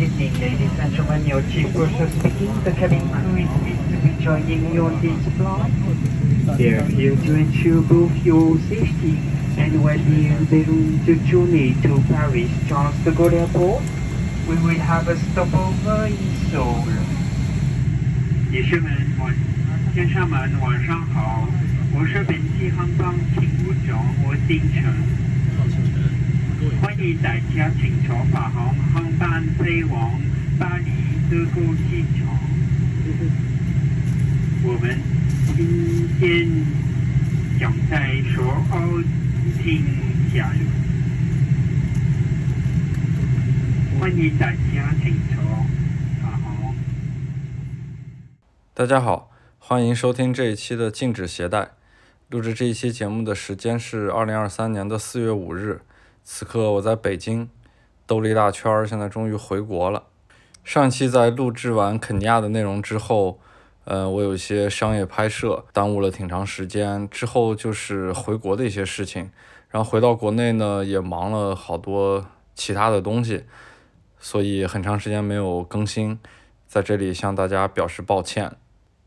evening, ladies and gentlemen. Your chief purser speaking. The cabin crew is pleased to be joining you on this flight. They are here to ensure both your safety and well-being during the journey to Paris Charles de Gaulle Airport. We will have a stopover in Seoul. 女士们、晚先生们，晚上好。我是本机航班勤务长我丁成。 欢迎大家乘坐法航航班飞往巴黎德国机场。我们今天将在首尔停下。欢迎大家乘坐法航。大家好，欢迎收听这一期的禁止携带。录制这一期节目的时间是二零二三年的四月五日，此刻我在北京兜了一大圈儿，现在终于回国了。上期在录制完肯尼亚的内容之后，呃，我有一些商业拍摄耽误了挺长时间，之后就是回国的一些事情，然后回到国内呢也忙了好多其他的东西，所以很长时间没有更新，在这里向大家表示抱歉。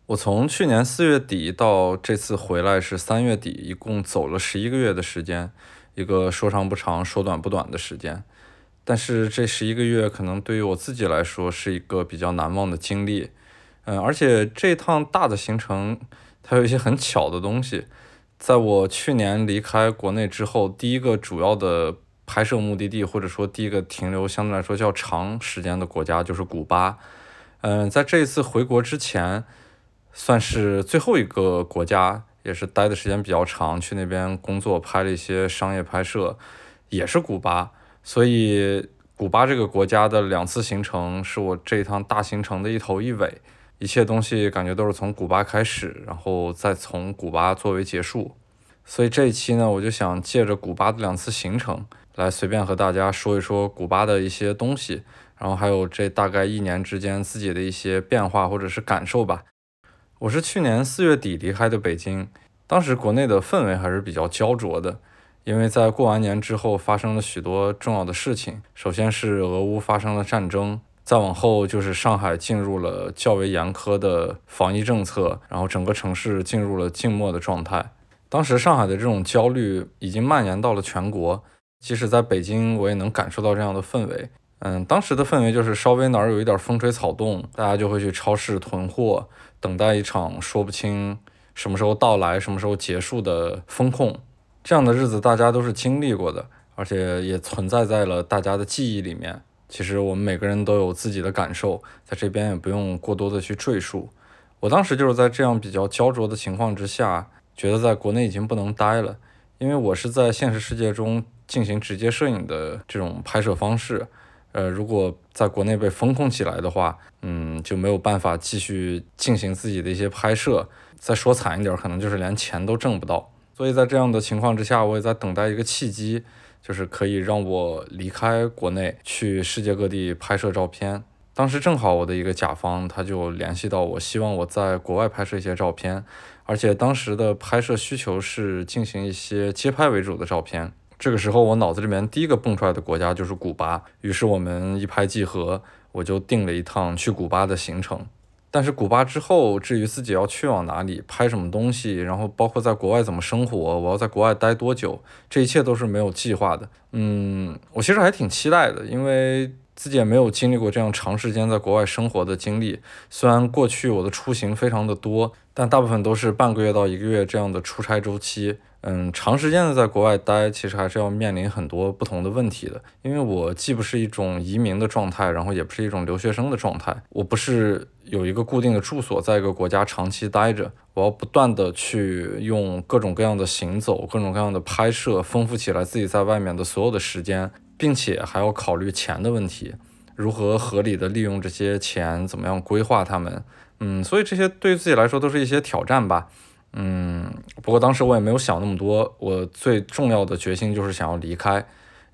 我从去年四月底到这次回来是三月底，一共走了十一个月的时间，一个说长不长、说短不短的时间。但是这十一个月可能对于我自己来说是一个比较难忘的经历。嗯，而且这趟大的行程它有一些很巧的东西。在我去年离开国内之后，第一个主要的拍摄目的地，或者说第一个停留相对来说较长时间的国家就是古巴。嗯，在这一次回国之前。算是最后一个国家，也是待的时间比较长，去那边工作拍了一些商业拍摄，也是古巴。所以古巴这个国家的两次行程是我这一趟大行程的一头一尾，一切东西感觉都是从古巴开始，然后再从古巴作为结束。所以这一期呢，我就想借着古巴的两次行程，来随便和大家说一说古巴的一些东西，然后还有这大概一年之间自己的一些变化或者是感受吧。我是去年四月底离开的北京，当时国内的氛围还是比较焦灼的，因为在过完年之后发生了许多重要的事情。首先是俄乌发生了战争，再往后就是上海进入了较为严苛的防疫政策，然后整个城市进入了静默的状态。当时上海的这种焦虑已经蔓延到了全国，即使在北京，我也能感受到这样的氛围。嗯，当时的氛围就是稍微哪儿有一点风吹草动，大家就会去超市囤货。等待一场说不清什么时候到来、什么时候结束的风控，这样的日子大家都是经历过的，而且也存在在了大家的记忆里面。其实我们每个人都有自己的感受，在这边也不用过多的去赘述。我当时就是在这样比较焦灼的情况之下，觉得在国内已经不能待了，因为我是在现实世界中进行直接摄影的这种拍摄方式。呃，如果在国内被封控起来的话，嗯，就没有办法继续进行自己的一些拍摄。再说惨一点，可能就是连钱都挣不到。所以在这样的情况之下，我也在等待一个契机，就是可以让我离开国内，去世界各地拍摄照片。当时正好我的一个甲方他就联系到我，希望我在国外拍摄一些照片，而且当时的拍摄需求是进行一些街拍为主的照片。这个时候，我脑子里面第一个蹦出来的国家就是古巴，于是我们一拍即合，我就定了一趟去古巴的行程。但是古巴之后，至于自己要去往哪里、拍什么东西，然后包括在国外怎么生活，我要在国外待多久，这一切都是没有计划的。嗯，我其实还挺期待的，因为自己也没有经历过这样长时间在国外生活的经历。虽然过去我的出行非常的多，但大部分都是半个月到一个月这样的出差周期。嗯，长时间的在国外待，其实还是要面临很多不同的问题的。因为我既不是一种移民的状态，然后也不是一种留学生的状态。我不是有一个固定的住所，在一个国家长期待着，我要不断的去用各种各样的行走、各种各样的拍摄，丰富起来自己在外面的所有的时间，并且还要考虑钱的问题，如何合理的利用这些钱，怎么样规划他们。嗯，所以这些对于自己来说都是一些挑战吧。嗯，不过当时我也没有想那么多，我最重要的决心就是想要离开，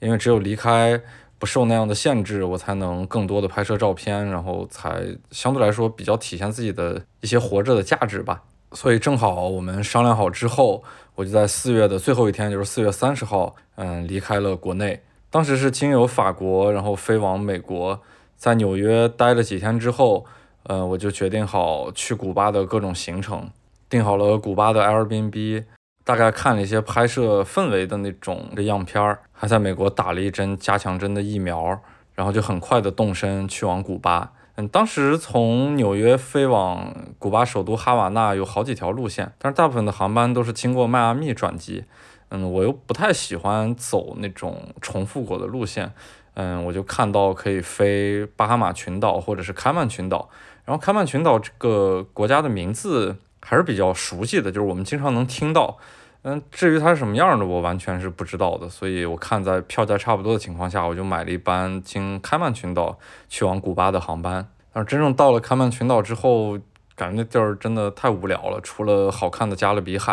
因为只有离开，不受那样的限制，我才能更多的拍摄照片，然后才相对来说比较体现自己的一些活着的价值吧。所以正好我们商量好之后，我就在四月的最后一天，就是四月三十号，嗯，离开了国内。当时是经由法国，然后飞往美国，在纽约待了几天之后，呃，我就决定好去古巴的各种行程，订好了古巴的 Airbnb，大概看了一些拍摄氛围的那种的样片儿，还在美国打了一针加强针的疫苗，然后就很快的动身去往古巴。嗯，当时从纽约飞往古巴首都哈瓦那有好几条路线，但是大部分的航班都是经过迈阿密转机。嗯，我又不太喜欢走那种重复过的路线。嗯，我就看到可以飞巴哈马群岛或者是开曼群岛，然后开曼群岛这个国家的名字还是比较熟悉的，就是我们经常能听到。嗯，至于它是什么样的，我完全是不知道的。所以我看在票价差不多的情况下，我就买了一班经开曼群岛去往古巴的航班。但是真正到了开曼群岛之后，感觉那地儿真的太无聊了，除了好看的加勒比海，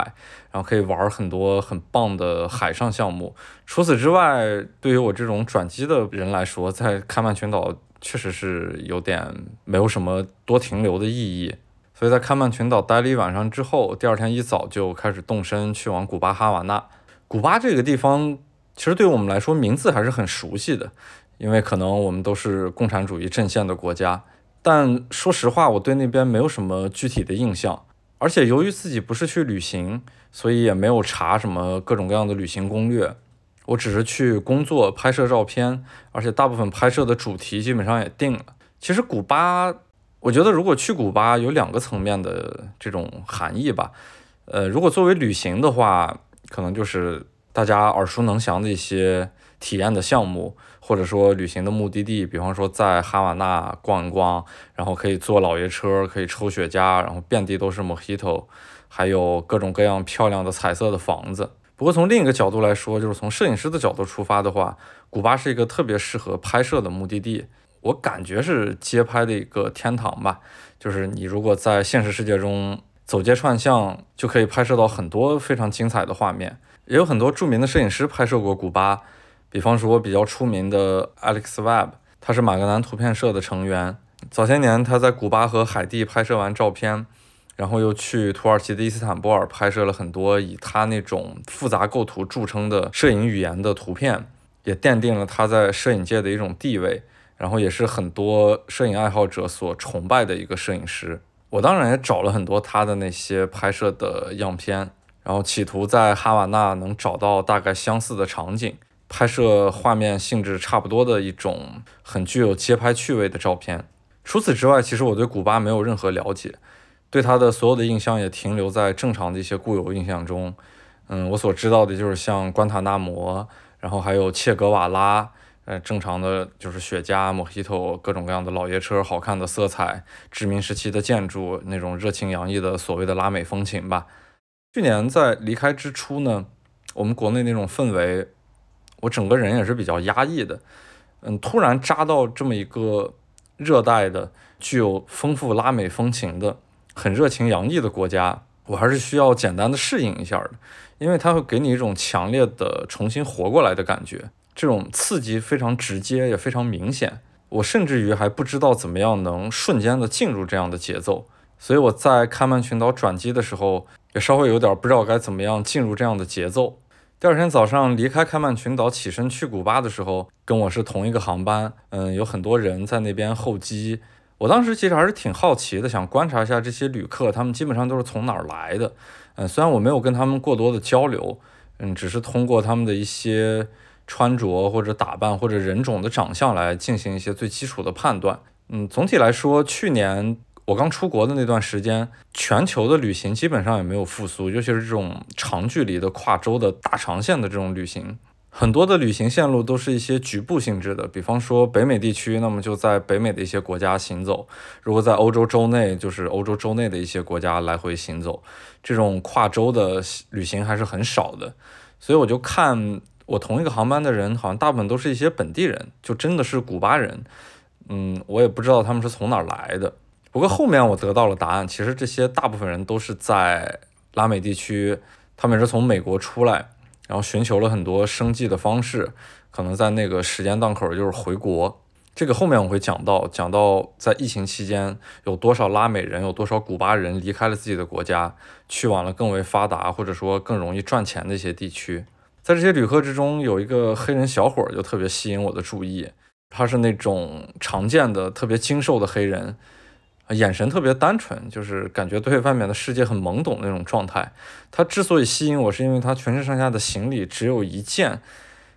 然后可以玩很多很棒的海上项目。除此之外，对于我这种转机的人来说，在开曼群岛确实是有点没有什么多停留的意义。所以在开曼群岛待了一晚上之后，第二天一早就开始动身去往古巴哈瓦那。古巴这个地方其实对我们来说名字还是很熟悉的，因为可能我们都是共产主义阵线的国家。但说实话，我对那边没有什么具体的印象，而且由于自己不是去旅行，所以也没有查什么各种各样的旅行攻略。我只是去工作、拍摄照片，而且大部分拍摄的主题基本上也定了。其实古巴，我觉得如果去古巴有两个层面的这种含义吧。呃，如果作为旅行的话，可能就是大家耳熟能详的一些体验的项目。或者说旅行的目的地，比方说在哈瓦那逛一逛，然后可以坐老爷车，可以抽雪茄，然后遍地都是 Mojito，还有各种各样漂亮的彩色的房子。不过从另一个角度来说，就是从摄影师的角度出发的话，古巴是一个特别适合拍摄的目的地。我感觉是街拍的一个天堂吧。就是你如果在现实世界中走街串巷，就可以拍摄到很多非常精彩的画面。也有很多著名的摄影师拍摄过古巴。比方说比较出名的 Alex Webb，他是马格南图片社的成员。早些年他在古巴和海地拍摄完照片，然后又去土耳其的伊斯坦布尔拍摄了很多以他那种复杂构图著称的摄影语言的图片，也奠定了他在摄影界的一种地位。然后也是很多摄影爱好者所崇拜的一个摄影师。我当然也找了很多他的那些拍摄的样片，然后企图在哈瓦那能找到大概相似的场景。拍摄画面性质差不多的一种很具有街拍趣味的照片。除此之外，其实我对古巴没有任何了解，对它的所有的印象也停留在正常的一些固有印象中。嗯，我所知道的就是像关塔那摩，然后还有切格瓦拉，呃，正常的就是雪茄、莫希托，各种各样的老爷车，好看的色彩，殖民时期的建筑，那种热情洋溢的所谓的拉美风情吧。去年在离开之初呢，我们国内那种氛围。我整个人也是比较压抑的，嗯，突然扎到这么一个热带的、具有丰富拉美风情的、很热情洋溢的国家，我还是需要简单的适应一下的，因为它会给你一种强烈的重新活过来的感觉，这种刺激非常直接，也非常明显。我甚至于还不知道怎么样能瞬间的进入这样的节奏，所以我在开曼群岛转机的时候，也稍微有点不知道该怎么样进入这样的节奏。第二天早上离开开曼群岛，起身去古巴的时候，跟我是同一个航班。嗯，有很多人在那边候机。我当时其实还是挺好奇的，想观察一下这些旅客，他们基本上都是从哪儿来的。嗯，虽然我没有跟他们过多的交流，嗯，只是通过他们的一些穿着或者打扮或者人种的长相来进行一些最基础的判断。嗯，总体来说，去年。我刚出国的那段时间，全球的旅行基本上也没有复苏，尤其是这种长距离的跨州的大长线的这种旅行，很多的旅行线路都是一些局部性质的，比方说北美地区，那么就在北美的一些国家行走；如果在欧洲州内，就是欧洲州内的一些国家来回行走。这种跨州的旅行还是很少的，所以我就看我同一个航班的人，好像大部分都是一些本地人，就真的是古巴人。嗯，我也不知道他们是从哪儿来的。不过后面我得到了答案，其实这些大部分人都是在拉美地区，他们是从美国出来，然后寻求了很多生计的方式，可能在那个时间档口就是回国。这个后面我会讲到，讲到在疫情期间有多少拉美人，有多少古巴人离开了自己的国家，去往了更为发达或者说更容易赚钱的一些地区。在这些旅客之中，有一个黑人小伙就特别吸引我的注意。他是那种常见的特别精瘦的黑人，眼神特别单纯，就是感觉对外面的世界很懵懂那种状态。他之所以吸引我，是因为他全身上下的行李只有一件，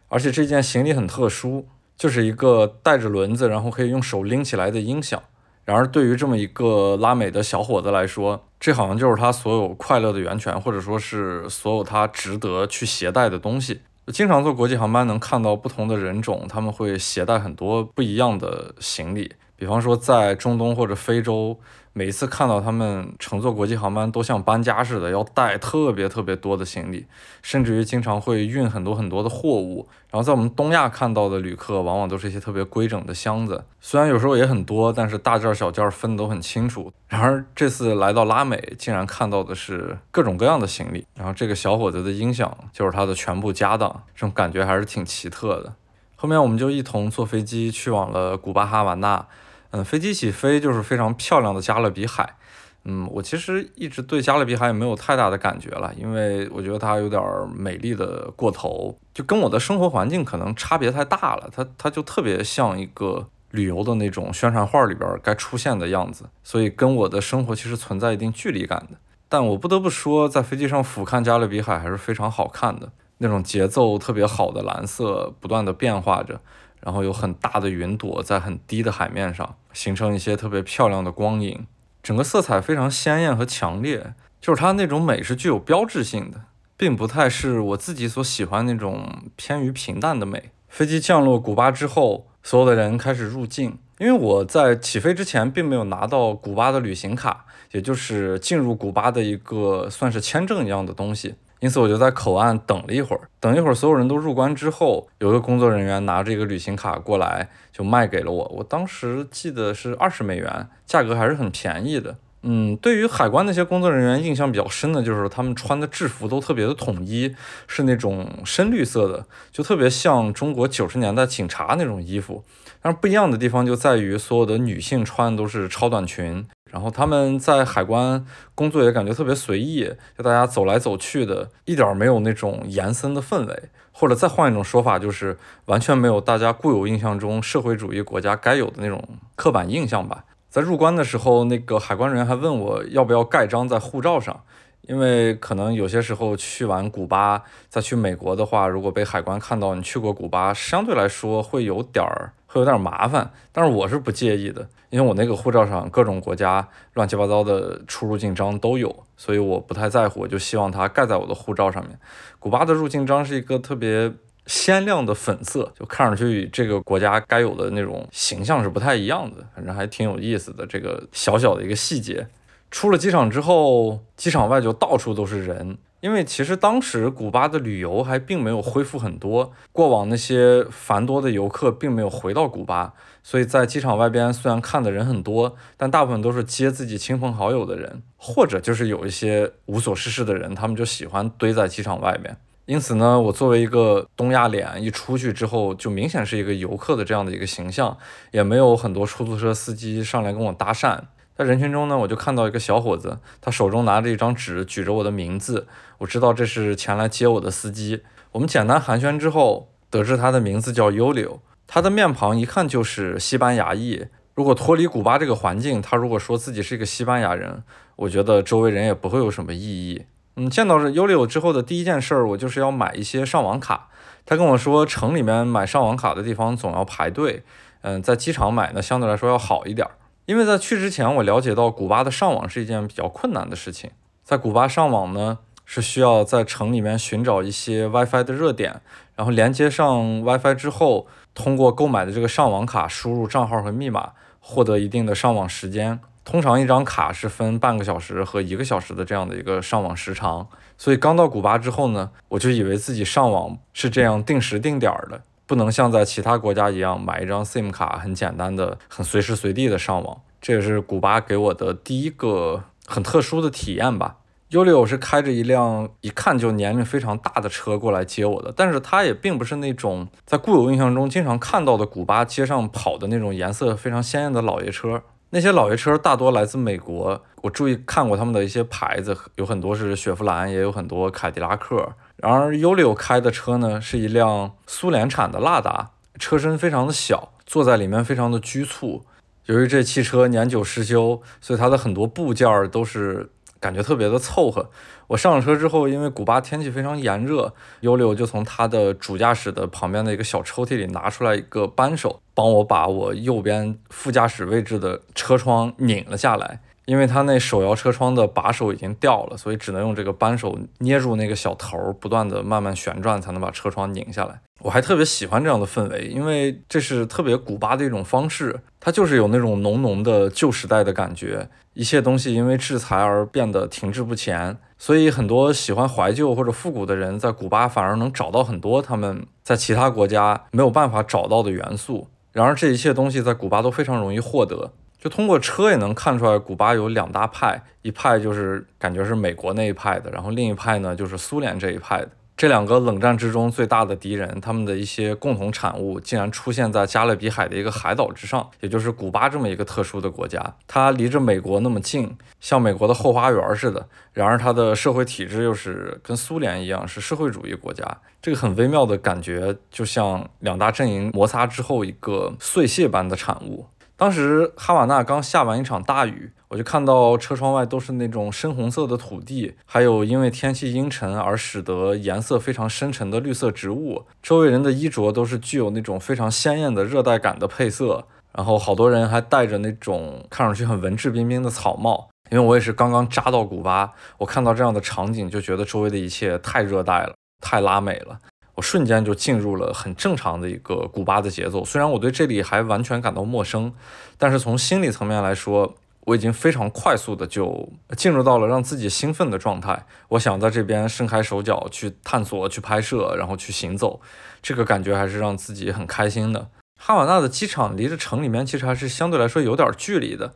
而且这件行李很特殊，就是一个带着轮子，然后可以用手拎起来的音响。然而，对于这么一个拉美的小伙子来说，这好像就是他所有快乐的源泉，或者说是所有他值得去携带的东西。经常坐国际航班，能看到不同的人种，他们会携带很多不一样的行李。比方说，在中东或者非洲。每一次看到他们乘坐国际航班，都像搬家似的，要带特别特别多的行李，甚至于经常会运很多很多的货物。然后在我们东亚看到的旅客，往往都是一些特别规整的箱子，虽然有时候也很多，但是大件儿小件儿分得都很清楚。然而这次来到拉美，竟然看到的是各种各样的行李。然后这个小伙子的音响就是他的全部家当，这种感觉还是挺奇特的。后面我们就一同坐飞机去往了古巴哈瓦那。嗯，飞机起飞就是非常漂亮的加勒比海。嗯，我其实一直对加勒比海也没有太大的感觉了，因为我觉得它有点美丽的过头，就跟我的生活环境可能差别太大了。它它就特别像一个旅游的那种宣传画里边该出现的样子，所以跟我的生活其实存在一定距离感的。但我不得不说，在飞机上俯瞰加勒比海还是非常好看的，那种节奏特别好的蓝色不断的变化着。然后有很大的云朵在很低的海面上形成一些特别漂亮的光影，整个色彩非常鲜艳和强烈，就是它那种美是具有标志性的，并不太是我自己所喜欢那种偏于平淡的美。飞机降落古巴之后，所有的人开始入境，因为我在起飞之前并没有拿到古巴的旅行卡，也就是进入古巴的一个算是签证一样的东西。因此我就在口岸等了一会儿，等一会儿所有人都入关之后，有一个工作人员拿着一个旅行卡过来，就卖给了我。我当时记得是二十美元，价格还是很便宜的。嗯，对于海关那些工作人员印象比较深的就是他们穿的制服都特别的统一，是那种深绿色的，就特别像中国九十年代警察那种衣服。但是不一样的地方就在于所有的女性穿的都是超短裙。然后他们在海关工作也感觉特别随意，就大家走来走去的，一点没有那种严森的氛围，或者再换一种说法，就是完全没有大家固有印象中社会主义国家该有的那种刻板印象吧。在入关的时候，那个海关人员还问我要不要盖章在护照上，因为可能有些时候去完古巴再去美国的话，如果被海关看到你去过古巴，相对来说会有点儿。会有点麻烦，但是我是不介意的，因为我那个护照上各种国家乱七八糟的出入境章都有，所以我不太在乎，我就希望它盖在我的护照上面。古巴的入境章是一个特别鲜亮的粉色，就看上去与这个国家该有的那种形象是不太一样的，反正还挺有意思的。这个小小的一个细节，出了机场之后，机场外就到处都是人。因为其实当时古巴的旅游还并没有恢复很多，过往那些繁多的游客并没有回到古巴，所以在机场外边虽然看的人很多，但大部分都是接自己亲朋好友的人，或者就是有一些无所事事的人，他们就喜欢堆在机场外面。因此呢，我作为一个东亚脸，一出去之后就明显是一个游客的这样的一个形象，也没有很多出租车司机上来跟我搭讪。在人群中呢，我就看到一个小伙子，他手中拿着一张纸，举着我的名字。我知道这是前来接我的司机。我们简单寒暄之后，得知他的名字叫尤里他的面庞一看就是西班牙裔。如果脱离古巴这个环境，他如果说自己是一个西班牙人，我觉得周围人也不会有什么异议。嗯，见到这尤里之后的第一件事儿，我就是要买一些上网卡。他跟我说，城里面买上网卡的地方总要排队。嗯，在机场买呢，相对来说要好一点。因为在去之前，我了解到古巴的上网是一件比较困难的事情。在古巴上网呢，是需要在城里面寻找一些 WiFi 的热点，然后连接上 WiFi 之后，通过购买的这个上网卡输入账号和密码，获得一定的上网时间。通常一张卡是分半个小时和一个小时的这样的一个上网时长。所以刚到古巴之后呢，我就以为自己上网是这样定时定点的。不能像在其他国家一样买一张 SIM 卡，很简单的、很随时随地的上网。这也是古巴给我的第一个很特殊的体验吧。尤里欧是开着一辆一看就年龄非常大的车过来接我的，但是他也并不是那种在固有印象中经常看到的古巴街上跑的那种颜色非常鲜艳的老爷车。那些老爷车大多来自美国，我注意看过他们的一些牌子，有很多是雪佛兰，也有很多凯迪拉克。然而，尤里欧开的车呢，是一辆苏联产的拉达，车身非常的小，坐在里面非常的拘促。由于这汽车年久失修，所以它的很多部件儿都是感觉特别的凑合。我上了车之后，因为古巴天气非常炎热，尤里就从他的主驾驶的旁边的一个小抽屉里拿出来一个扳手，帮我把我右边副驾驶位置的车窗拧了下来。因为他那手摇车窗的把手已经掉了，所以只能用这个扳手捏住那个小头儿，不断的慢慢旋转，才能把车窗拧下来。我还特别喜欢这样的氛围，因为这是特别古巴的一种方式，它就是有那种浓浓的旧时代的感觉。一切东西因为制裁而变得停滞不前，所以很多喜欢怀旧或者复古的人在古巴反而能找到很多他们在其他国家没有办法找到的元素。然而，这一切东西在古巴都非常容易获得。就通过车也能看出来，古巴有两大派，一派就是感觉是美国那一派的，然后另一派呢就是苏联这一派的。这两个冷战之中最大的敌人，他们的一些共同产物竟然出现在加勒比海的一个海岛之上，也就是古巴这么一个特殊的国家。它离着美国那么近，像美国的后花园似的。然而它的社会体制又是跟苏联一样，是社会主义国家。这个很微妙的感觉，就像两大阵营摩擦之后一个碎屑般的产物。当时哈瓦那刚下完一场大雨，我就看到车窗外都是那种深红色的土地，还有因为天气阴沉而使得颜色非常深沉的绿色植物。周围人的衣着都是具有那种非常鲜艳的热带感的配色，然后好多人还戴着那种看上去很文质彬彬的草帽。因为我也是刚刚扎到古巴，我看到这样的场景就觉得周围的一切太热带了，太拉美了。我瞬间就进入了很正常的一个古巴的节奏，虽然我对这里还完全感到陌生，但是从心理层面来说，我已经非常快速的就进入到了让自己兴奋的状态。我想在这边伸开手脚去探索、去拍摄，然后去行走，这个感觉还是让自己很开心的。哈瓦那的机场离着城里面其实还是相对来说有点距离的，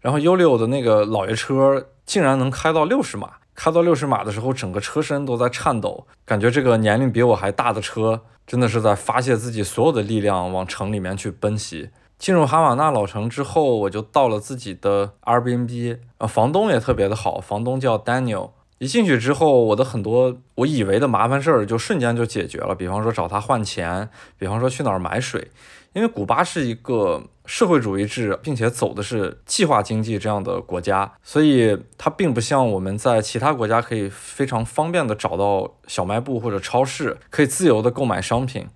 然后 u 六的那个老爷车竟然能开到六十码。开到六十码的时候，整个车身都在颤抖，感觉这个年龄比我还大的车真的是在发泄自己所有的力量往城里面去奔袭。进入哈瓦那老城之后，我就到了自己的 Airbnb，啊，房东也特别的好，房东叫 Daniel。一进去之后，我的很多我以为的麻烦事儿就瞬间就解决了，比方说找他换钱，比方说去哪儿买水。因为古巴是一个社会主义制，并且走的是计划经济这样的国家，所以它并不像我们在其他国家可以非常方便的找到小卖部或者超市，可以自由的购买商品。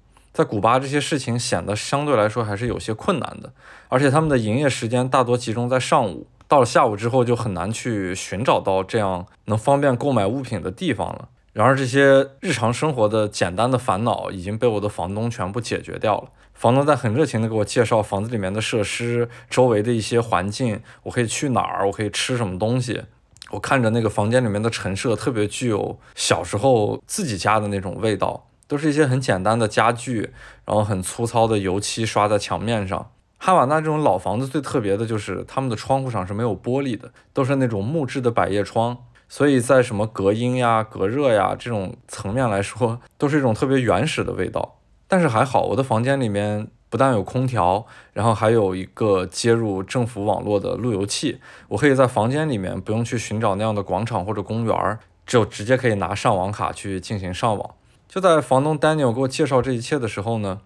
在古巴，这些事情显得相对来说还是有些困难的，而且他们的营业时间大多集中在上午，到了下午之后就很难去寻找到这样能方便购买物品的地方了。然而，这些日常生活的简单的烦恼已经被我的房东全部解决掉了。房东在很热情地给我介绍房子里面的设施、周围的一些环境，我可以去哪儿，我可以吃什么东西。我看着那个房间里面的陈设，特别具有小时候自己家的那种味道，都是一些很简单的家具，然后很粗糙的油漆刷在墙面上。哈瓦那这种老房子最特别的就是他们的窗户上是没有玻璃的，都是那种木质的百叶窗。所以在什么隔音呀、隔热呀这种层面来说，都是一种特别原始的味道。但是还好，我的房间里面不但有空调，然后还有一个接入政府网络的路由器，我可以在房间里面不用去寻找那样的广场或者公园，就直接可以拿上网卡去进行上网。就在房东 Daniel 给我介绍这一切的时候呢。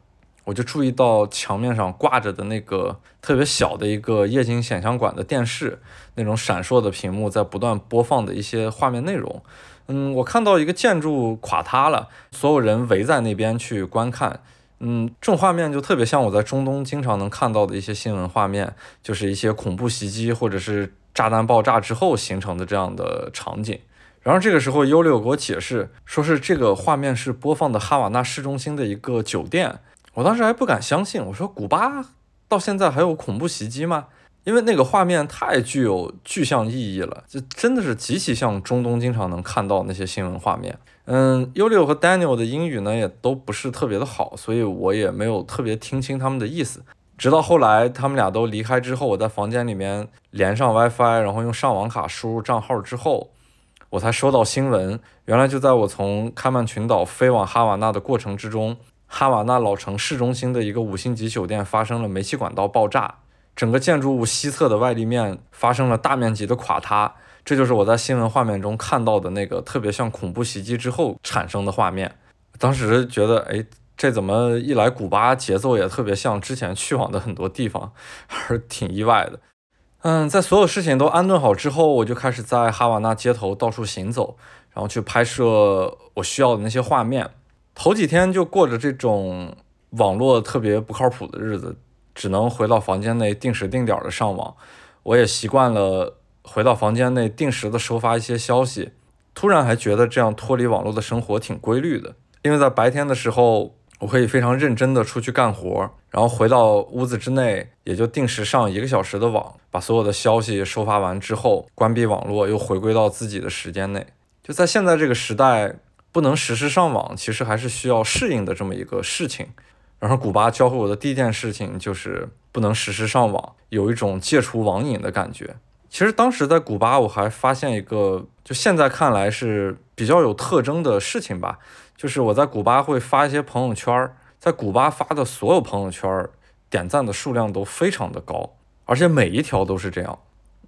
我就注意到墙面上挂着的那个特别小的一个液晶显像管的电视，那种闪烁的屏幕在不断播放的一些画面内容。嗯，我看到一个建筑垮塌了，所有人围在那边去观看。嗯，这种画面就特别像我在中东经常能看到的一些新闻画面，就是一些恐怖袭击或者是炸弹爆炸之后形成的这样的场景。然后这个时候，优六给我解释，说是这个画面是播放的哈瓦那市中心的一个酒店。我当时还不敢相信，我说古巴到现在还有恐怖袭击吗？因为那个画面太具有具象意义了，就真的是极其像中东经常能看到那些新闻画面。嗯，U 六和 Daniel 的英语呢也都不是特别的好，所以我也没有特别听清他们的意思。直到后来他们俩都离开之后，我在房间里面连上 WiFi，然后用上网卡输入账号之后，我才收到新闻。原来就在我从开曼群岛飞往哈瓦那的过程之中。哈瓦那老城市中心的一个五星级酒店发生了煤气管道爆炸，整个建筑物西侧的外立面发生了大面积的垮塌，这就是我在新闻画面中看到的那个特别像恐怖袭击之后产生的画面。当时觉得，哎，这怎么一来古巴节奏也特别像之前去往的很多地方，还是挺意外的。嗯，在所有事情都安顿好之后，我就开始在哈瓦那街头到处行走，然后去拍摄我需要的那些画面。头几天就过着这种网络特别不靠谱的日子，只能回到房间内定时定点的上网。我也习惯了回到房间内定时的收发一些消息。突然还觉得这样脱离网络的生活挺规律的，因为在白天的时候。我可以非常认真地出去干活，然后回到屋子之内，也就定时上一个小时的网，把所有的消息收发完之后，关闭网络，又回归到自己的时间内。就在现在这个时代，不能实时上网，其实还是需要适应的这么一个事情。然后古巴教会我的第一件事情就是不能实时上网，有一种戒除网瘾的感觉。其实当时在古巴，我还发现一个，就现在看来是比较有特征的事情吧。就是我在古巴会发一些朋友圈，在古巴发的所有朋友圈点赞的数量都非常的高，而且每一条都是这样。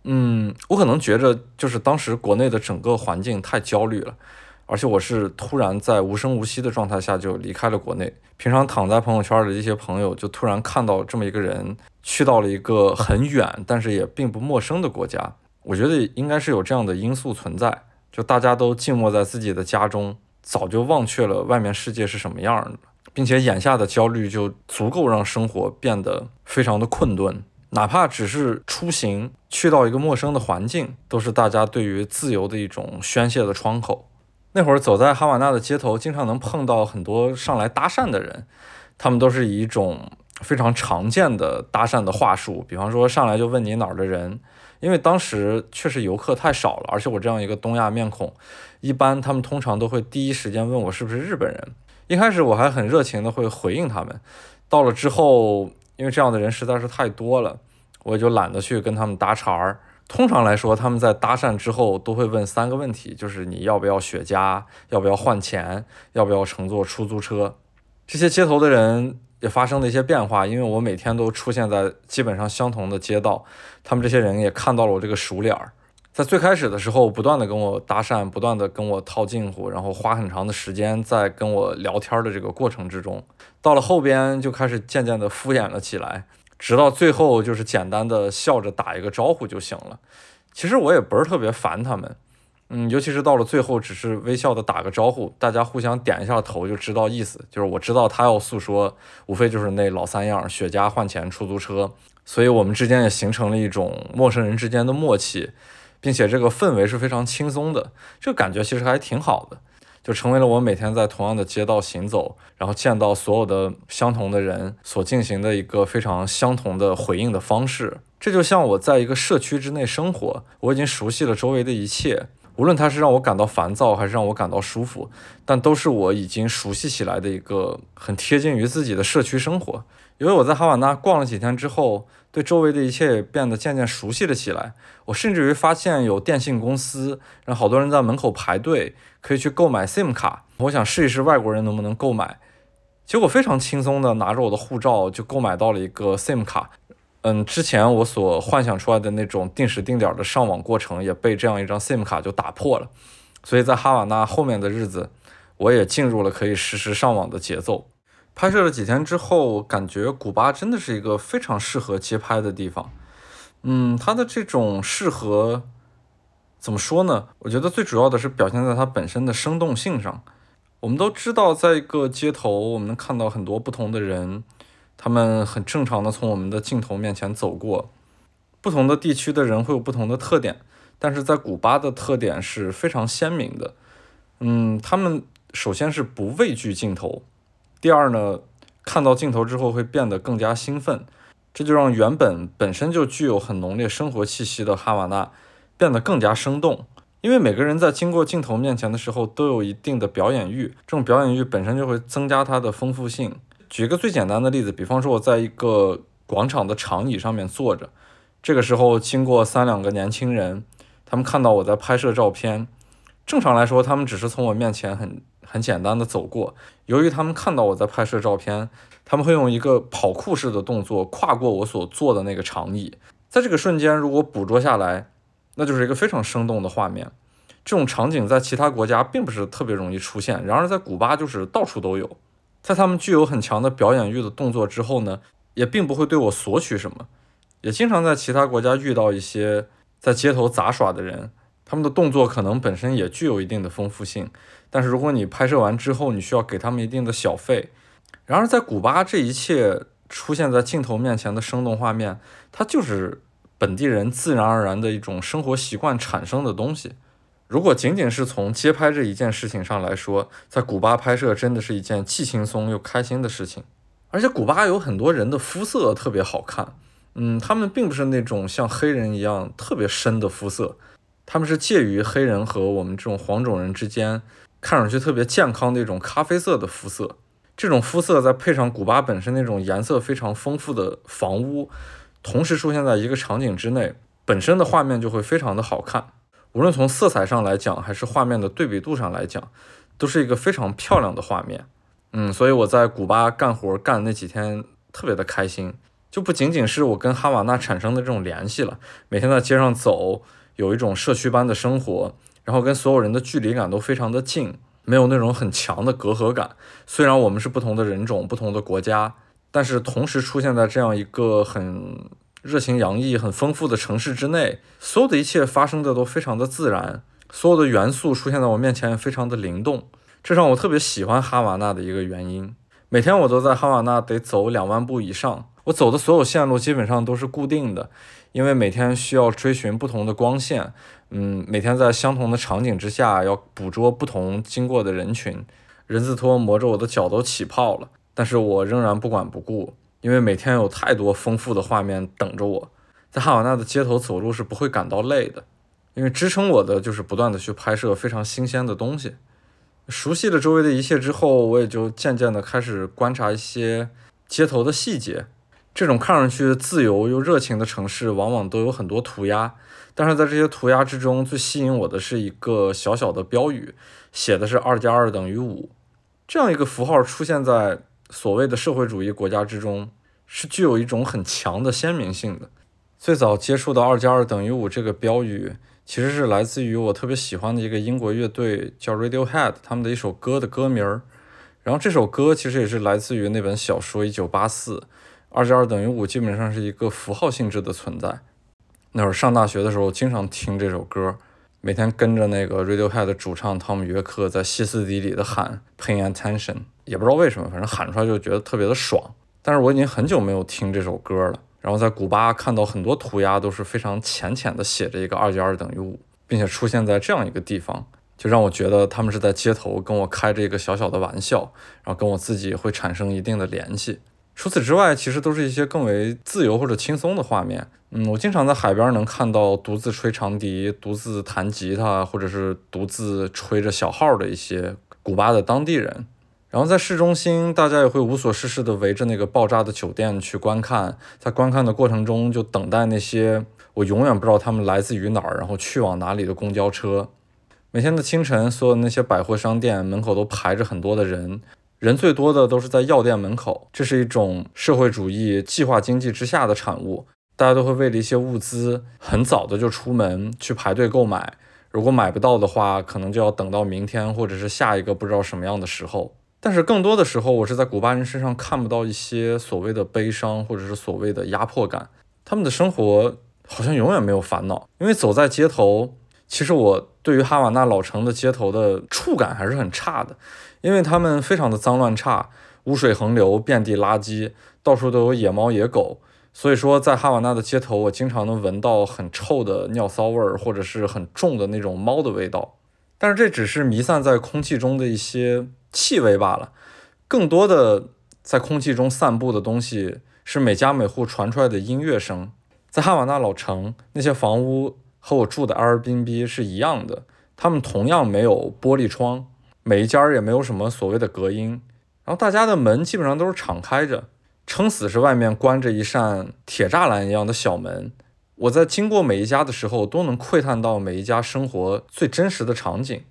嗯，我可能觉着就是当时国内的整个环境太焦虑了，而且我是突然在无声无息的状态下就离开了国内。平常躺在朋友圈的一些朋友就突然看到这么一个人去到了一个很远但是也并不陌生的国家，我觉得应该是有这样的因素存在，就大家都静默在自己的家中。早就忘却了外面世界是什么样的，并且眼下的焦虑就足够让生活变得非常的困顿。哪怕只是出行去到一个陌生的环境，都是大家对于自由的一种宣泄的窗口。那会儿走在哈瓦那的街头，经常能碰到很多上来搭讪的人，他们都是以一种非常常见的搭讪的话术，比方说上来就问你哪儿的人。因为当时确实游客太少了，而且我这样一个东亚面孔，一般他们通常都会第一时间问我是不是日本人。一开始我还很热情的会回应他们，到了之后，因为这样的人实在是太多了，我就懒得去跟他们搭茬儿。通常来说，他们在搭讪之后都会问三个问题，就是你要不要雪茄，要不要换钱，要不要乘坐出租车。这些街头的人。也发生了一些变化，因为我每天都出现在基本上相同的街道，他们这些人也看到了我这个熟脸儿。在最开始的时候，不断的跟我搭讪，不断的跟我套近乎，然后花很长的时间在跟我聊天的这个过程之中，到了后边就开始渐渐的敷衍了起来，直到最后就是简单的笑着打一个招呼就行了。其实我也不是特别烦他们。嗯，尤其是到了最后，只是微笑的打个招呼，大家互相点一下头就知道意思。就是我知道他要诉说，无非就是那老三样：雪茄、换钱、出租车。所以我们之间也形成了一种陌生人之间的默契，并且这个氛围是非常轻松的，这个感觉其实还挺好的，就成为了我每天在同样的街道行走，然后见到所有的相同的人所进行的一个非常相同的回应的方式。这就像我在一个社区之内生活，我已经熟悉了周围的一切。无论它是让我感到烦躁，还是让我感到舒服，但都是我已经熟悉起来的一个很贴近于自己的社区生活。因为我在哈瓦那逛了几天之后，对周围的一切也变得渐渐熟悉了起来。我甚至于发现有电信公司让好多人在门口排队，可以去购买 SIM 卡。我想试一试外国人能不能购买，结果非常轻松的拿着我的护照就购买到了一个 SIM 卡。嗯，之前我所幻想出来的那种定时定点的上网过程也被这样一张 SIM 卡就打破了，所以在哈瓦那后面的日子，我也进入了可以实时上网的节奏。拍摄了几天之后，感觉古巴真的是一个非常适合街拍的地方。嗯，它的这种适合怎么说呢？我觉得最主要的是表现在它本身的生动性上。我们都知道，在一个街头，我们能看到很多不同的人。他们很正常的从我们的镜头面前走过，不同的地区的人会有不同的特点，但是在古巴的特点是非常鲜明的。嗯，他们首先是不畏惧镜头，第二呢，看到镜头之后会变得更加兴奋，这就让原本本身就具有很浓烈生活气息的哈瓦那变得更加生动。因为每个人在经过镜头面前的时候都有一定的表演欲，这种表演欲本身就会增加它的丰富性。举一个最简单的例子，比方说我在一个广场的长椅上面坐着，这个时候经过三两个年轻人，他们看到我在拍摄照片，正常来说他们只是从我面前很很简单的走过，由于他们看到我在拍摄照片，他们会用一个跑酷式的动作跨过我所坐的那个长椅，在这个瞬间如果捕捉下来，那就是一个非常生动的画面。这种场景在其他国家并不是特别容易出现，然而在古巴就是到处都有。在他们具有很强的表演欲的动作之后呢，也并不会对我索取什么。也经常在其他国家遇到一些在街头杂耍的人，他们的动作可能本身也具有一定的丰富性，但是如果你拍摄完之后，你需要给他们一定的小费。然而在古巴，这一切出现在镜头面前的生动画面，它就是本地人自然而然的一种生活习惯产生的东西。如果仅仅是从街拍这一件事情上来说，在古巴拍摄真的是一件既轻松又开心的事情。而且古巴有很多人的肤色特别好看，嗯，他们并不是那种像黑人一样特别深的肤色，他们是介于黑人和我们这种黄种人之间，看上去特别健康的一种咖啡色的肤色。这种肤色再配上古巴本身那种颜色非常丰富的房屋，同时出现在一个场景之内，本身的画面就会非常的好看。无论从色彩上来讲，还是画面的对比度上来讲，都是一个非常漂亮的画面。嗯，所以我在古巴干活干那几天特别的开心，就不仅仅是我跟哈瓦那产生的这种联系了，每天在街上走，有一种社区般的生活，然后跟所有人的距离感都非常的近。没有那种很强的隔阂感。虽然我们是不同的人种、不同的国家，但是同时出现在这样一个很热情洋溢、很丰富的城市之内，所有的一切发生的都非常的自然，所有的元素出现在我面前也非常的灵动。这让我特别喜欢哈瓦那的一个原因。每天我都在哈瓦那得走两万步以上，我走的所有线路基本上都是固定的，因为每天需要追寻不同的光线。嗯，每天在相同的场景之下，要捕捉不同经过的人群，人字拖磨着我的脚都起泡了，但是我仍然不管不顾，因为每天有太多丰富的画面等着我。在哈瓦那的街头走路是不会感到累的，因为支撑我的就是不断的去拍摄非常新鲜的东西。熟悉了周围的一切之后，我也就渐渐的开始观察一些街头的细节。这种看上去自由又热情的城市，往往都有很多涂鸦。但是在这些涂鸦之中，最吸引我的是一个小小的标语，写的是“二加二等于五”。这样一个符号出现在所谓的社会主义国家之中，是具有一种很强的鲜明性的。最早接触到“二加二等于五”这个标语，其实是来自于我特别喜欢的一个英国乐队，叫 Radiohead，他们的一首歌的歌名儿。然后这首歌其实也是来自于那本小说《一九八四》，二加二等于五基本上是一个符号性质的存在。那会儿上大学的时候，经常听这首歌，每天跟着那个 Radiohead 主唱汤姆约克在歇斯底里的喊 “Pay attention”，也不知道为什么，反正喊出来就觉得特别的爽。但是我已经很久没有听这首歌了。然后在古巴看到很多涂鸦都是非常浅浅的写着一个二加二等于五，并且出现在这样一个地方，就让我觉得他们是在街头跟我开着一个小小的玩笑，然后跟我自己会产生一定的联系。除此之外，其实都是一些更为自由或者轻松的画面。嗯，我经常在海边能看到独自吹长笛、独自弹吉他，或者是独自吹着小号的一些古巴的当地人。然后在市中心，大家也会无所事事地围着那个爆炸的酒店去观看，在观看的过程中就等待那些我永远不知道他们来自于哪儿，然后去往哪里的公交车。每天的清晨，所有那些百货商店门口都排着很多的人。人最多的都是在药店门口，这是一种社会主义计划经济之下的产物。大家都会为了一些物资，很早的就出门去排队购买。如果买不到的话，可能就要等到明天或者是下一个不知道什么样的时候。但是更多的时候，我是在古巴人身上看不到一些所谓的悲伤或者是所谓的压迫感。他们的生活好像永远没有烦恼，因为走在街头，其实我对于哈瓦那老城的街头的触感还是很差的。因为他们非常的脏乱差，污水横流，遍地垃圾，到处都有野猫野狗，所以说在哈瓦那的街头，我经常能闻到很臭的尿骚味儿，或者是很重的那种猫的味道。但是这只是弥散在空气中的一些气味罢了，更多的在空气中散布的东西是每家每户传出来的音乐声。在哈瓦那老城，那些房屋和我住的 Airbnb 是一样的，他们同样没有玻璃窗。每一家也没有什么所谓的隔音，然后大家的门基本上都是敞开着，撑死是外面关着一扇铁栅栏一样的小门。我在经过每一家的时候，都能窥探到每一家生活最真实的场景。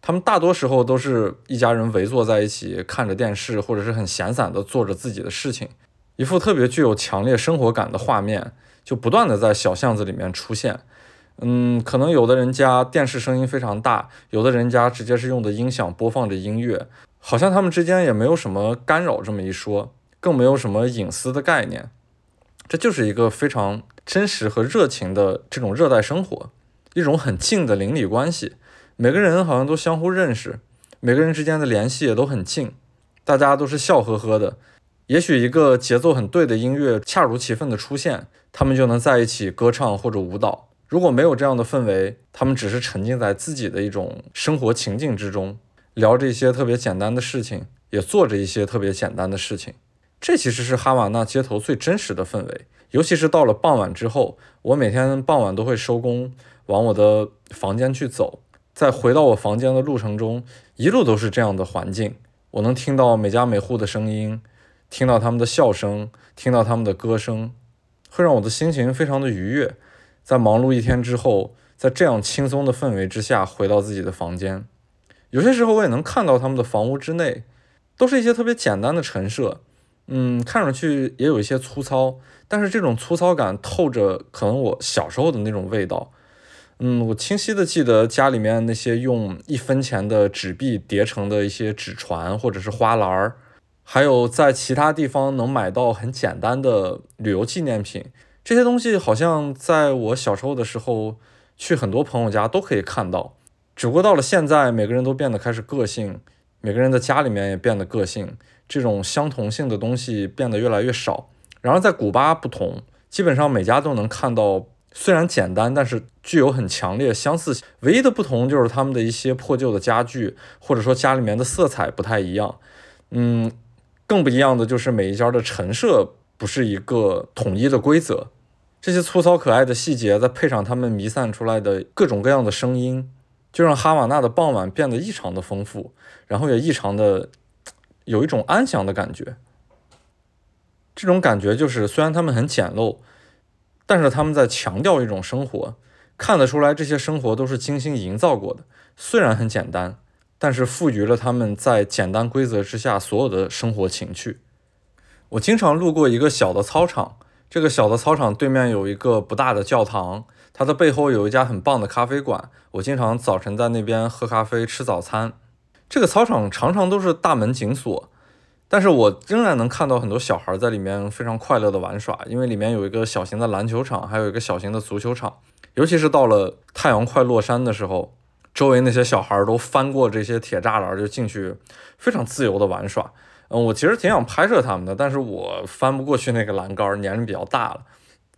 他们大多时候都是一家人围坐在一起看着电视，或者是很闲散的做着自己的事情，一幅特别具有强烈生活感的画面就不断的在小巷子里面出现。嗯，可能有的人家电视声音非常大，有的人家直接是用的音响播放着音乐，好像他们之间也没有什么干扰这么一说，更没有什么隐私的概念。这就是一个非常真实和热情的这种热带生活，一种很近的邻里关系。每个人好像都相互认识，每个人之间的联系也都很近，大家都是笑呵呵的。也许一个节奏很对的音乐恰如其分的出现，他们就能在一起歌唱或者舞蹈。如果没有这样的氛围，他们只是沉浸在自己的一种生活情境之中，聊着一些特别简单的事情，也做着一些特别简单的事情。这其实是哈瓦那街头最真实的氛围，尤其是到了傍晚之后，我每天傍晚都会收工，往我的房间去走，在回到我房间的路程中，一路都是这样的环境，我能听到每家每户的声音，听到他们的笑声，听到他们的歌声，会让我的心情非常的愉悦。在忙碌一天之后，在这样轻松的氛围之下，回到自己的房间，有些时候我也能看到他们的房屋之内，都是一些特别简单的陈设。嗯，看上去也有一些粗糙，但是这种粗糙感透着可能我小时候的那种味道。嗯，我清晰的记得家里面那些用一分钱的纸币叠成的一些纸船或者是花篮儿，还有在其他地方能买到很简单的旅游纪念品，这些东西好像在我小时候的时候去很多朋友家都可以看到。只不过到了现在，每个人都变得开始个性，每个人的家里面也变得个性。这种相同性的东西变得越来越少。然而在古巴不同，基本上每家都能看到，虽然简单，但是具有很强烈相似性。唯一的不同就是他们的一些破旧的家具，或者说家里面的色彩不太一样。嗯，更不一样的就是每一家的陈设不是一个统一的规则。这些粗糙可爱的细节，再配上他们弥散出来的各种各样的声音，就让哈瓦那的傍晚变得异常的丰富，然后也异常的。有一种安详的感觉，这种感觉就是虽然他们很简陋，但是他们在强调一种生活，看得出来这些生活都是精心营造过的。虽然很简单，但是赋予了他们在简单规则之下所有的生活情趣。我经常路过一个小的操场，这个小的操场对面有一个不大的教堂，它的背后有一家很棒的咖啡馆。我经常早晨在那边喝咖啡、吃早餐。这个操场常常都是大门紧锁，但是我仍然能看到很多小孩在里面非常快乐的玩耍，因为里面有一个小型的篮球场，还有一个小型的足球场。尤其是到了太阳快落山的时候，周围那些小孩都翻过这些铁栅栏就进去，非常自由的玩耍。嗯，我其实挺想拍摄他们的，但是我翻不过去那个栏杆，年龄比较大了。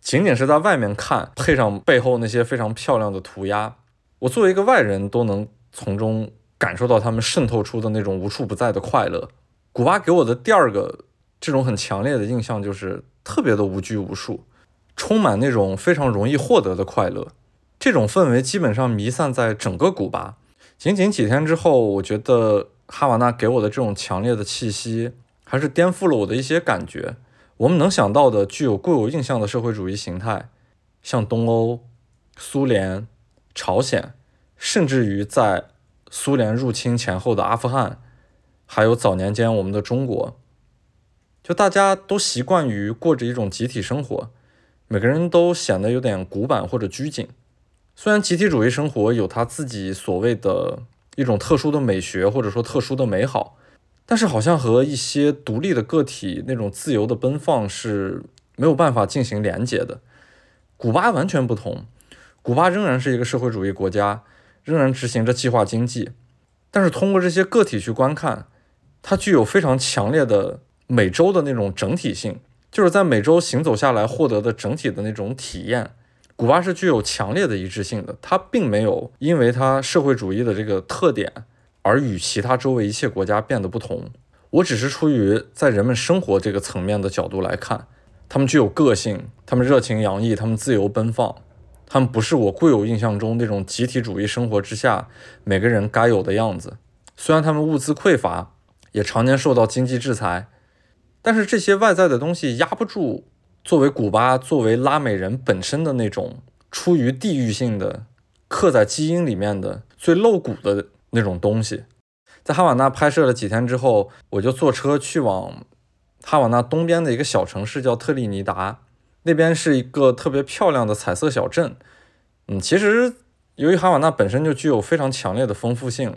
仅仅是在外面看，配上背后那些非常漂亮的涂鸦，我作为一个外人都能从中。感受到他们渗透出的那种无处不在的快乐。古巴给我的第二个这种很强烈的印象就是特别的无拘无束，充满那种非常容易获得的快乐。这种氛围基本上弥散在整个古巴。仅仅几天之后，我觉得哈瓦那给我的这种强烈的气息，还是颠覆了我的一些感觉。我们能想到的具有固有印象的社会主义形态，像东欧、苏联、朝鲜，甚至于在。苏联入侵前后的阿富汗，还有早年间我们的中国，就大家都习惯于过着一种集体生活，每个人都显得有点古板或者拘谨。虽然集体主义生活有他自己所谓的一种特殊的美学或者说特殊的美好，但是好像和一些独立的个体那种自由的奔放是没有办法进行连接的。古巴完全不同，古巴仍然是一个社会主义国家。仍然执行着计划经济，但是通过这些个体去观看，它具有非常强烈的美洲的那种整体性，就是在美洲行走下来获得的整体的那种体验。古巴是具有强烈的一致性的，它并没有因为它社会主义的这个特点而与其他周围一切国家变得不同。我只是出于在人们生活这个层面的角度来看，他们具有个性，他们热情洋溢，他们自由奔放。他们不是我固有印象中那种集体主义生活之下每个人该有的样子。虽然他们物资匮乏，也常年受到经济制裁，但是这些外在的东西压不住作为古巴、作为拉美人本身的那种出于地域性的、刻在基因里面的最露骨的那种东西。在哈瓦那拍摄了几天之后，我就坐车去往哈瓦那东边的一个小城市，叫特立尼达。那边是一个特别漂亮的彩色小镇，嗯，其实由于哈瓦那本身就具有非常强烈的丰富性，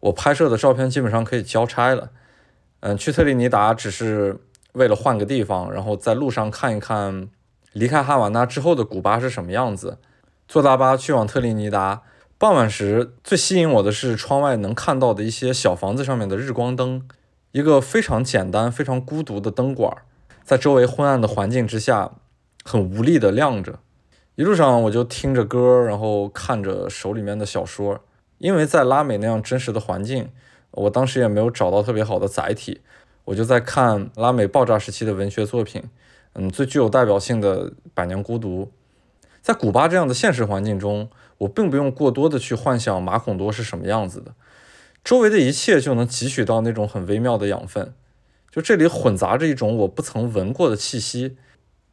我拍摄的照片基本上可以交差了。嗯，去特立尼达只是为了换个地方，然后在路上看一看离开哈瓦那之后的古巴是什么样子。坐大巴去往特立尼达，傍晚时最吸引我的是窗外能看到的一些小房子上面的日光灯，一个非常简单、非常孤独的灯管，在周围昏暗的环境之下，很无力的亮着。一路上我就听着歌，然后看着手里面的小说，因为在拉美那样真实的环境。我当时也没有找到特别好的载体，我就在看拉美爆炸时期的文学作品，嗯，最具有代表性的《百年孤独》。在古巴这样的现实环境中，我并不用过多的去幻想马孔多是什么样子的，周围的一切就能汲取到那种很微妙的养分。就这里混杂着一种我不曾闻过的气息，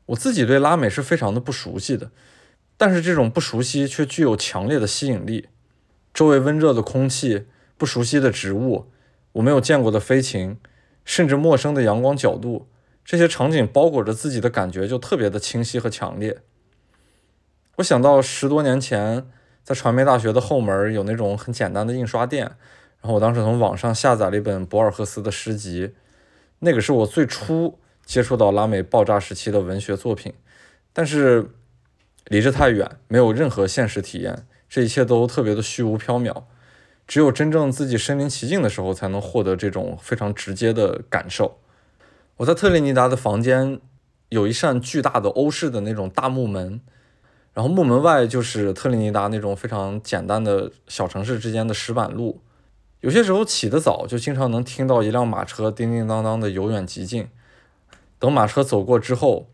我自己对拉美是非常的不熟悉的，但是这种不熟悉却具有强烈的吸引力。周围温热的空气。不熟悉的植物，我没有见过的飞禽，甚至陌生的阳光角度，这些场景包裹着自己的感觉就特别的清晰和强烈。我想到十多年前在传媒大学的后门有那种很简单的印刷店，然后我当时从网上下载了一本博尔赫斯的诗集，那个是我最初接触到拉美爆炸时期的文学作品，但是离着太远，没有任何现实体验，这一切都特别的虚无缥缈。只有真正自己身临其境的时候，才能获得这种非常直接的感受。我在特立尼达的房间有一扇巨大的欧式的那种大木门，然后木门外就是特立尼达那种非常简单的小城市之间的石板路。有些时候起得早，就经常能听到一辆马车叮叮当当的由远及近。等马车走过之后，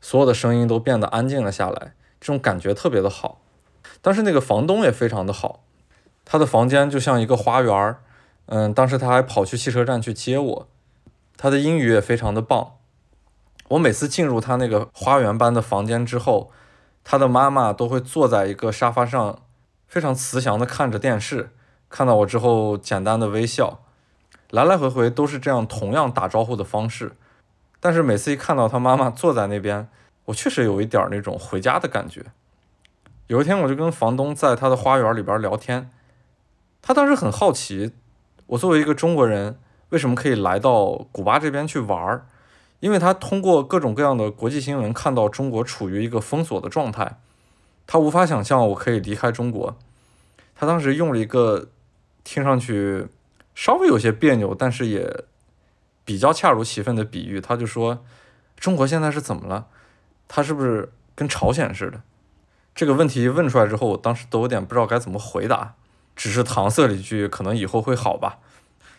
所有的声音都变得安静了下来，这种感觉特别的好。但是那个房东也非常的好。他的房间就像一个花园儿，嗯，当时他还跑去汽车站去接我。他的英语也非常的棒。我每次进入他那个花园般的房间之后，他的妈妈都会坐在一个沙发上，非常慈祥的看着电视，看到我之后简单的微笑，来来回回都是这样同样打招呼的方式。但是每次一看到他妈妈坐在那边，我确实有一点那种回家的感觉。有一天，我就跟房东在他的花园里边聊天。他当时很好奇，我作为一个中国人，为什么可以来到古巴这边去玩儿？因为他通过各种各样的国际新闻看到中国处于一个封锁的状态，他无法想象我可以离开中国。他当时用了一个听上去稍微有些别扭，但是也比较恰如其分的比喻，他就说：“中国现在是怎么了？他是不是跟朝鲜似的？”这个问题问出来之后，我当时都有点不知道该怎么回答。只是搪塞了一句，可能以后会好吧。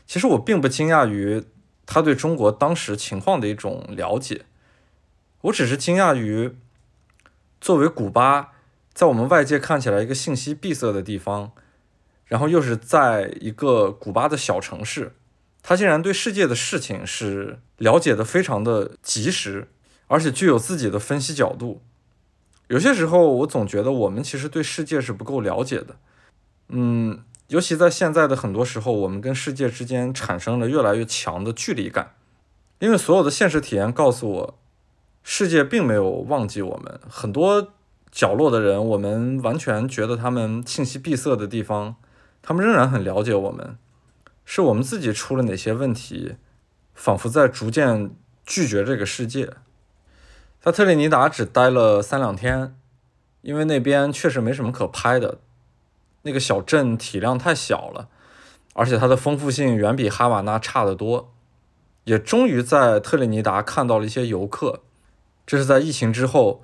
其实我并不惊讶于他对中国当时情况的一种了解，我只是惊讶于作为古巴，在我们外界看起来一个信息闭塞的地方，然后又是在一个古巴的小城市，他竟然对世界的事情是了解的非常的及时，而且具有自己的分析角度。有些时候，我总觉得我们其实对世界是不够了解的。嗯，尤其在现在的很多时候，我们跟世界之间产生了越来越强的距离感，因为所有的现实体验告诉我，世界并没有忘记我们。很多角落的人，我们完全觉得他们信息闭塞的地方，他们仍然很了解我们。是我们自己出了哪些问题，仿佛在逐渐拒绝这个世界。在特立尼达只待了三两天，因为那边确实没什么可拍的。那个小镇体量太小了，而且它的丰富性远比哈瓦那差得多。也终于在特立尼达看到了一些游客，这是在疫情之后，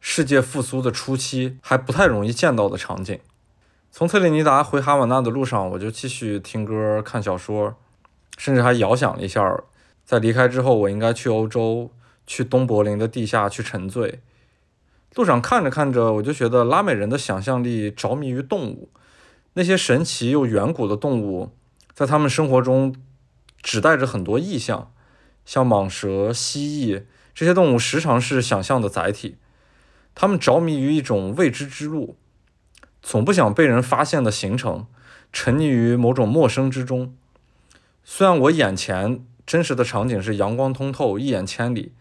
世界复苏的初期还不太容易见到的场景。从特立尼达回哈瓦那的路上，我就继续听歌、看小说，甚至还遥想了一下，在离开之后，我应该去欧洲，去东柏林的地下去沉醉。路上看着看着，我就觉得拉美人的想象力着迷于动物，那些神奇又远古的动物，在他们生活中只带着很多意象，像蟒蛇、蜥蜴这些动物时常是想象的载体。他们着迷于一种未知之路，总不想被人发现的行程，沉溺于某种陌生之中。虽然我眼前真实的场景是阳光通透、一眼千里，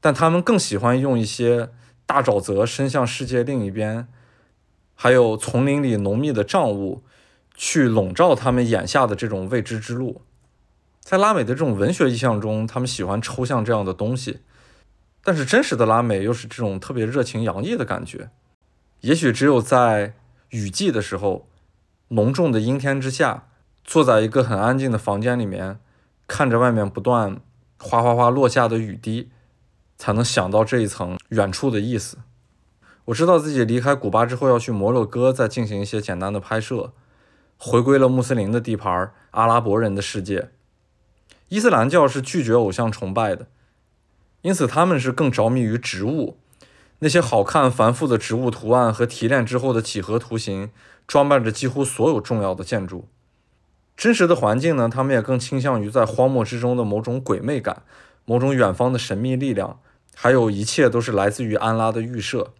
但他们更喜欢用一些。大沼泽伸向世界另一边，还有丛林里浓密的瘴雾，去笼罩他们眼下的这种未知之路。在拉美的这种文学意象中，他们喜欢抽象这样的东西，但是真实的拉美又是这种特别热情洋溢的感觉。也许只有在雨季的时候，浓重的阴天之下，坐在一个很安静的房间里面，看着外面不断哗哗哗落下的雨滴，才能想到这一层远处的意思。我知道自己离开古巴之后要去摩洛哥，再进行一些简单的拍摄，回归了穆斯林的地盘，阿拉伯人的世界。伊斯兰教是拒绝偶像崇拜的，因此他们是更着迷于植物，那些好看繁复的植物图案和提炼之后的几何图形，装扮着几乎所有重要的建筑。真实的环境呢，他们也更倾向于在荒漠之中的某种鬼魅感，某种远方的神秘力量，还有一切都是来自于安拉的预设。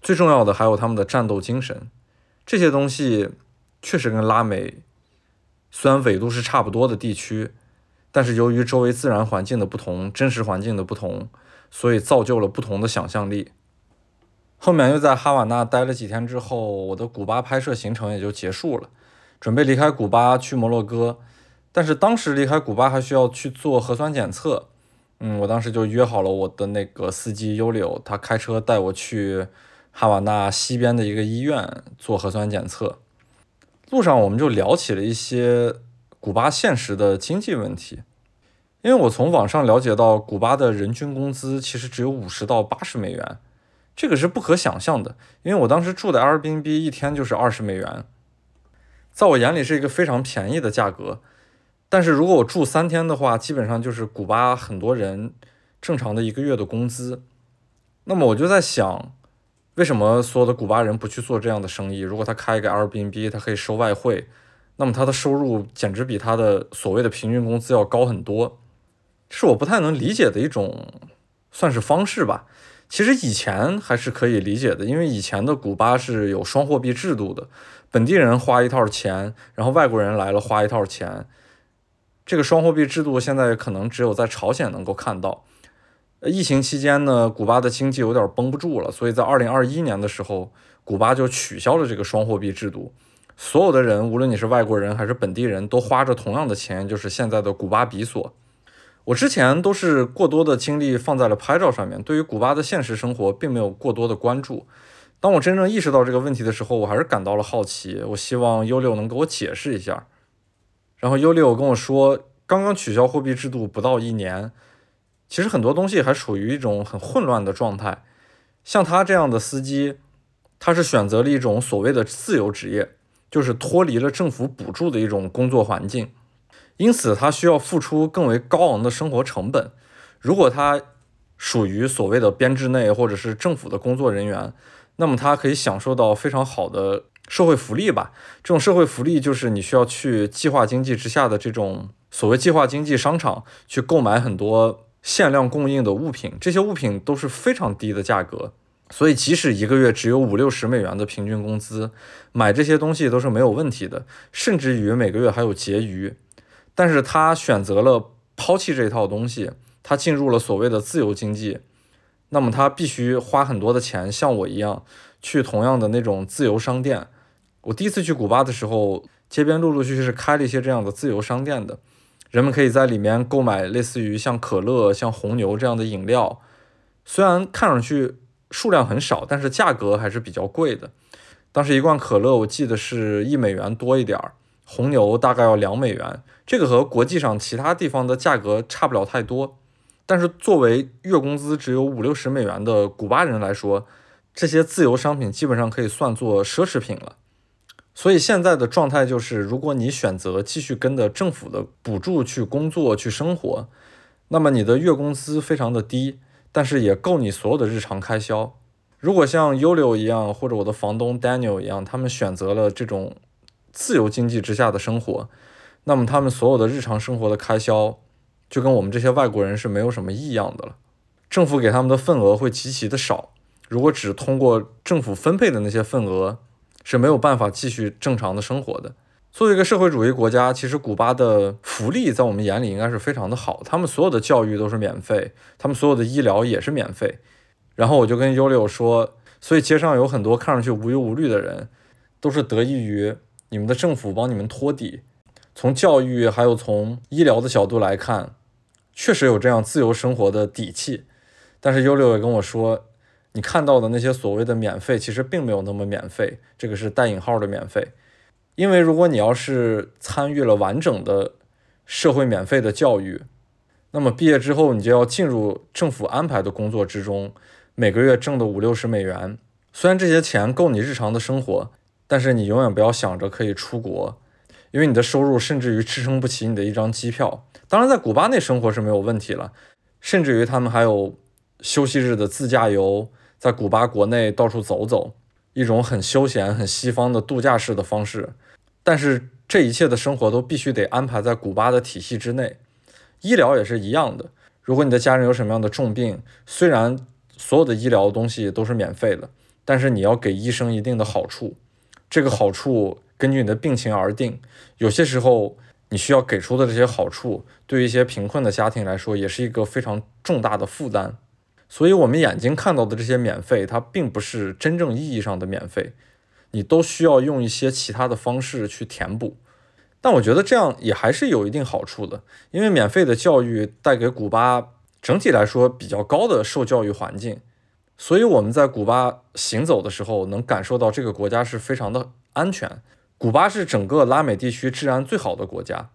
最重要的还有他们的战斗精神，这些东西确实跟拉美虽然纬度是差不多的地区。但是由于周围自然环境的不同，真实环境的不同，所以造就了不同的想象力。后面又在哈瓦那待了几天之后，我的古巴拍摄行程也就结束了，准备离开古巴去摩洛哥。但是当时离开古巴还需要去做核酸检测，嗯，我当时就约好了我的那个司机优柳，他开车带我去哈瓦那西边的一个医院做核酸检测。路上我们就聊起了一些。古巴现实的经济问题，因为我从网上了解到，古巴的人均工资其实只有五十到八十美元，这个是不可想象的。因为我当时住的 Airbnb 一天就是二十美元，在我眼里是一个非常便宜的价格。但是如果我住三天的话，基本上就是古巴很多人正常的一个月的工资。那么我就在想，为什么所有的古巴人不去做这样的生意？如果他开一个 Airbnb，他可以收外汇。那么他的收入简直比他的所谓的平均工资要高很多，是我不太能理解的一种算是方式吧。其实以前还是可以理解的，因为以前的古巴是有双货币制度的，本地人花一套钱，然后外国人来了花一套钱。这个双货币制度现在可能只有在朝鲜能够看到。疫情期间呢，古巴的经济有点绷不住了，所以在二零二一年的时候，古巴就取消了这个双货币制度。所有的人，无论你是外国人还是本地人，都花着同样的钱，就是现在的古巴比索。我之前都是过多的精力放在了拍照上面，对于古巴的现实生活并没有过多的关注。当我真正意识到这个问题的时候，我还是感到了好奇。我希望优六能给我解释一下。然后优六跟我说，刚刚取消货币制度不到一年，其实很多东西还处于一种很混乱的状态。像他这样的司机，他是选择了一种所谓的自由职业。就是脱离了政府补助的一种工作环境，因此他需要付出更为高昂的生活成本。如果他属于所谓的编制内或者是政府的工作人员，那么他可以享受到非常好的社会福利吧。这种社会福利就是你需要去计划经济之下的这种所谓计划经济商场去购买很多限量供应的物品，这些物品都是非常低的价格。所以，即使一个月只有五六十美元的平均工资，买这些东西都是没有问题的，甚至于每个月还有结余。但是他选择了抛弃这套东西，他进入了所谓的自由经济，那么他必须花很多的钱，像我一样去同样的那种自由商店。我第一次去古巴的时候，街边陆陆续续是开了一些这样的自由商店的，人们可以在里面购买类似于像可乐、像红牛这样的饮料，虽然看上去。数量很少，但是价格还是比较贵的。当时一罐可乐我记得是一美元多一点儿，红牛大概要两美元。这个和国际上其他地方的价格差不了太多。但是作为月工资只有五六十美元的古巴人来说，这些自由商品基本上可以算作奢侈品了。所以现在的状态就是，如果你选择继续跟着政府的补助去工作去生活，那么你的月工资非常的低。但是也够你所有的日常开销。如果像 u l i 一样，或者我的房东 Daniel 一样，他们选择了这种自由经济之下的生活，那么他们所有的日常生活的开销，就跟我们这些外国人是没有什么异样的了。政府给他们的份额会极其的少。如果只通过政府分配的那些份额，是没有办法继续正常的生活的。作为一个社会主义国家，其实古巴的福利在我们眼里应该是非常的好。他们所有的教育都是免费，他们所有的医疗也是免费。然后我就跟尤里说，所以街上有很多看上去无忧无虑的人，都是得益于你们的政府帮你们托底。从教育还有从医疗的角度来看，确实有这样自由生活的底气。但是优六也跟我说，你看到的那些所谓的免费，其实并没有那么免费，这个是带引号的免费。因为如果你要是参与了完整的社会免费的教育，那么毕业之后你就要进入政府安排的工作之中，每个月挣的五六十美元。虽然这些钱够你日常的生活，但是你永远不要想着可以出国，因为你的收入甚至于支撑不起你的一张机票。当然，在古巴内生活是没有问题了，甚至于他们还有休息日的自驾游，在古巴国内到处走走，一种很休闲、很西方的度假式的方式。但是这一切的生活都必须得安排在古巴的体系之内，医疗也是一样的。如果你的家人有什么样的重病，虽然所有的医疗东西都是免费的。但是你要给医生一定的好处，这个好处根据你的病情而定。有些时候你需要给出的这些好处，对于一些贫困的家庭来说，也是一个非常重大的负担。所以，我们眼睛看到的这些免费，它并不是真正意义上的免费，你都需要用一些其他的方式去填补。但我觉得这样也还是有一定好处的，因为免费的教育带给古巴整体来说比较高的受教育环境。所以我们在古巴行走的时候，能感受到这个国家是非常的安全。古巴是整个拉美地区治安最好的国家。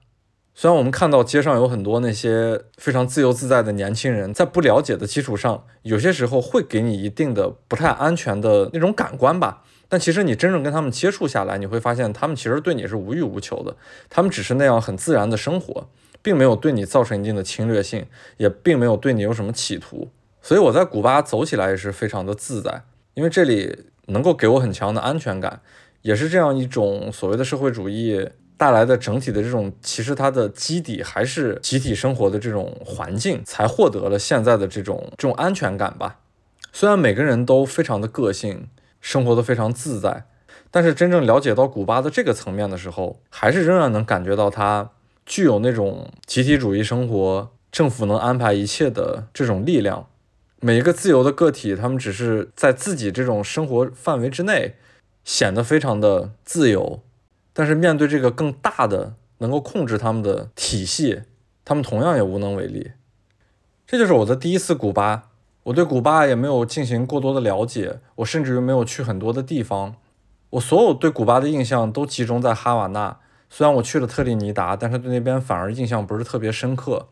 虽然我们看到街上有很多那些非常自由自在的年轻人，在不了解的基础上，有些时候会给你一定的不太安全的那种感官吧。但其实你真正跟他们接触下来，你会发现他们其实对你是无欲无求的，他们只是那样很自然的生活，并没有对你造成一定的侵略性，也并没有对你有什么企图。所以我在古巴走起来也是非常的自在，因为这里能够给我很强的安全感，也是这样一种所谓的社会主义带来的整体的这种，其实它的基底还是集体生活的这种环境，才获得了现在的这种这种安全感吧。虽然每个人都非常的个性，生活的非常自在，但是真正了解到古巴的这个层面的时候，还是仍然能感觉到它具有那种集体主义生活，政府能安排一切的这种力量。每一个自由的个体，他们只是在自己这种生活范围之内，显得非常的自由，但是面对这个更大的能够控制他们的体系，他们同样也无能为力。这就是我的第一次古巴，我对古巴也没有进行过多的了解，我甚至于没有去很多的地方，我所有对古巴的印象都集中在哈瓦那。虽然我去了特立尼达，但是对那边反而印象不是特别深刻。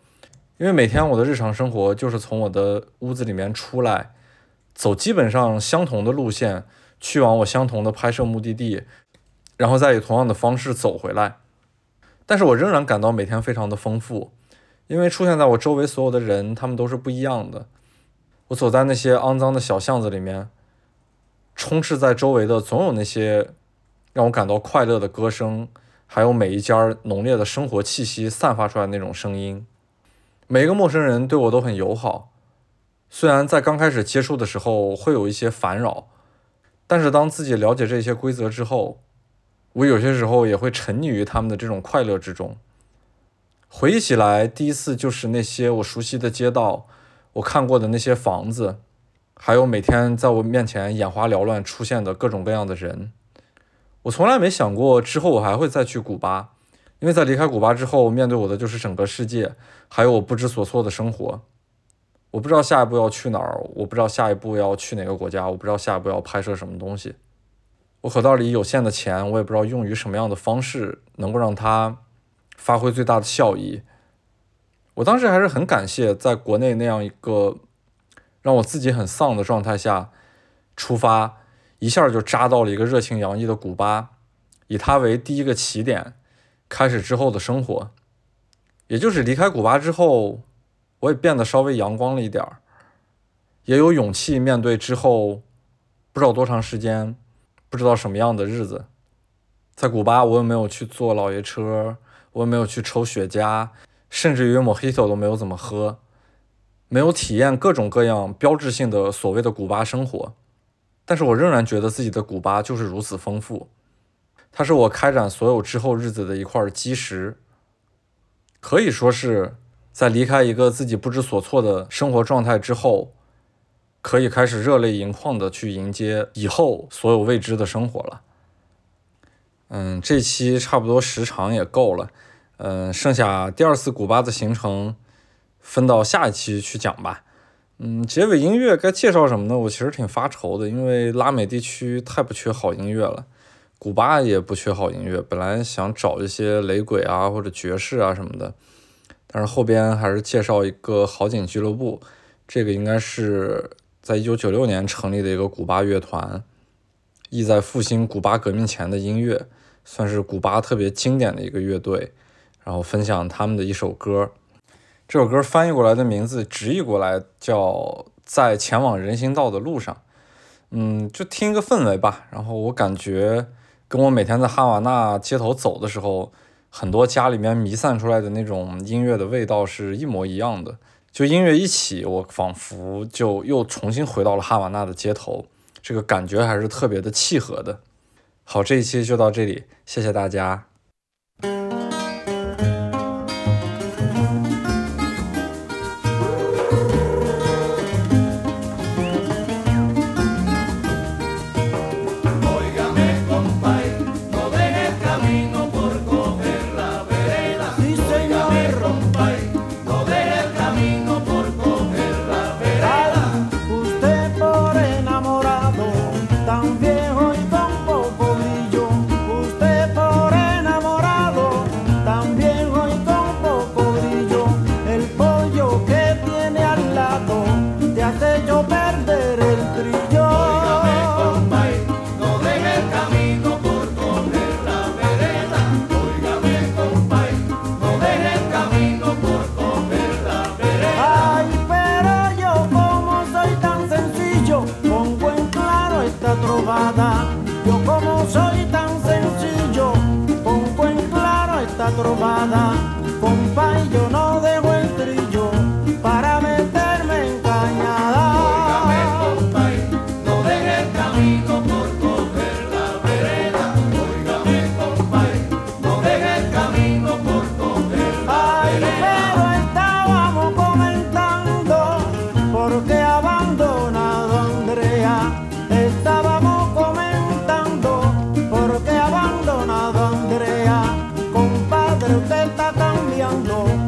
因为每天我的日常生活就是从我的屋子里面出来，走基本上相同的路线，去往我相同的拍摄目的地，然后再以同样的方式走回来。但是我仍然感到每天非常的丰富，因为出现在我周围所有的人，他们都是不一样的。我走在那些肮脏的小巷子里面，充斥在周围的总有那些让我感到快乐的歌声，还有每一家浓烈的生活气息散发出来那种声音。每一个陌生人对我都很友好，虽然在刚开始接触的时候会有一些烦扰，但是当自己了解这些规则之后，我有些时候也会沉溺于他们的这种快乐之中。回忆起来，第一次就是那些我熟悉的街道，我看过的那些房子，还有每天在我面前眼花缭乱出现的各种各样的人，我从来没想过之后我还会再去古巴。因为在离开古巴之后，面对我的就是整个世界，还有我不知所措的生活。我不知道下一步要去哪儿，我不知道下一步要去哪个国家，我不知道下一步要拍摄什么东西。我口袋里有限的钱，我也不知道用于什么样的方式能够让它发挥最大的效益。我当时还是很感谢在国内那样一个让我自己很丧的状态下出发，一下就扎到了一个热情洋溢的古巴，以它为第一个起点。开始之后的生活，也就是离开古巴之后，我也变得稍微阳光了一点儿，也有勇气面对之后不知道多长时间、不知道什么样的日子。在古巴，我也没有去坐老爷车，我也没有去抽雪茄，甚至于莫吉托都没有怎么喝，没有体验各种各样标志性的所谓的古巴生活。但是我仍然觉得自己的古巴就是如此丰富。它是我开展所有之后日子的一块基石，可以说是在离开一个自己不知所措的生活状态之后，可以开始热泪盈眶的去迎接以后所有未知的生活了。嗯，这期差不多时长也够了，嗯，剩下第二次古巴的行程分到下一期去讲吧。嗯，结尾音乐该介绍什么呢？我其实挺发愁的，因为拉美地区太不缺好音乐了，古巴也不缺好音乐。本来想找一些雷鬼啊或者爵士啊什么的，但是后边还是介绍一个好景俱乐部，这个应该是在一九九六年成立的一个古巴乐团。意在复兴古巴革命前的音乐，算是古巴特别经典的一个乐队。然后分享他们的一首歌，这首歌翻译过来的名字，直译过来叫《在前往人行道的路上》。嗯，就听一个氛围吧。然后我感觉跟我每天在哈瓦那街头走的时候，很多家里面弥散出来的那种音乐的味道是一模一样的。就音乐一起，我仿佛就又重新回到了哈瓦那的街头。这个感觉还是特别的契合的。好，这一期就到这里，谢谢大家。young Lord.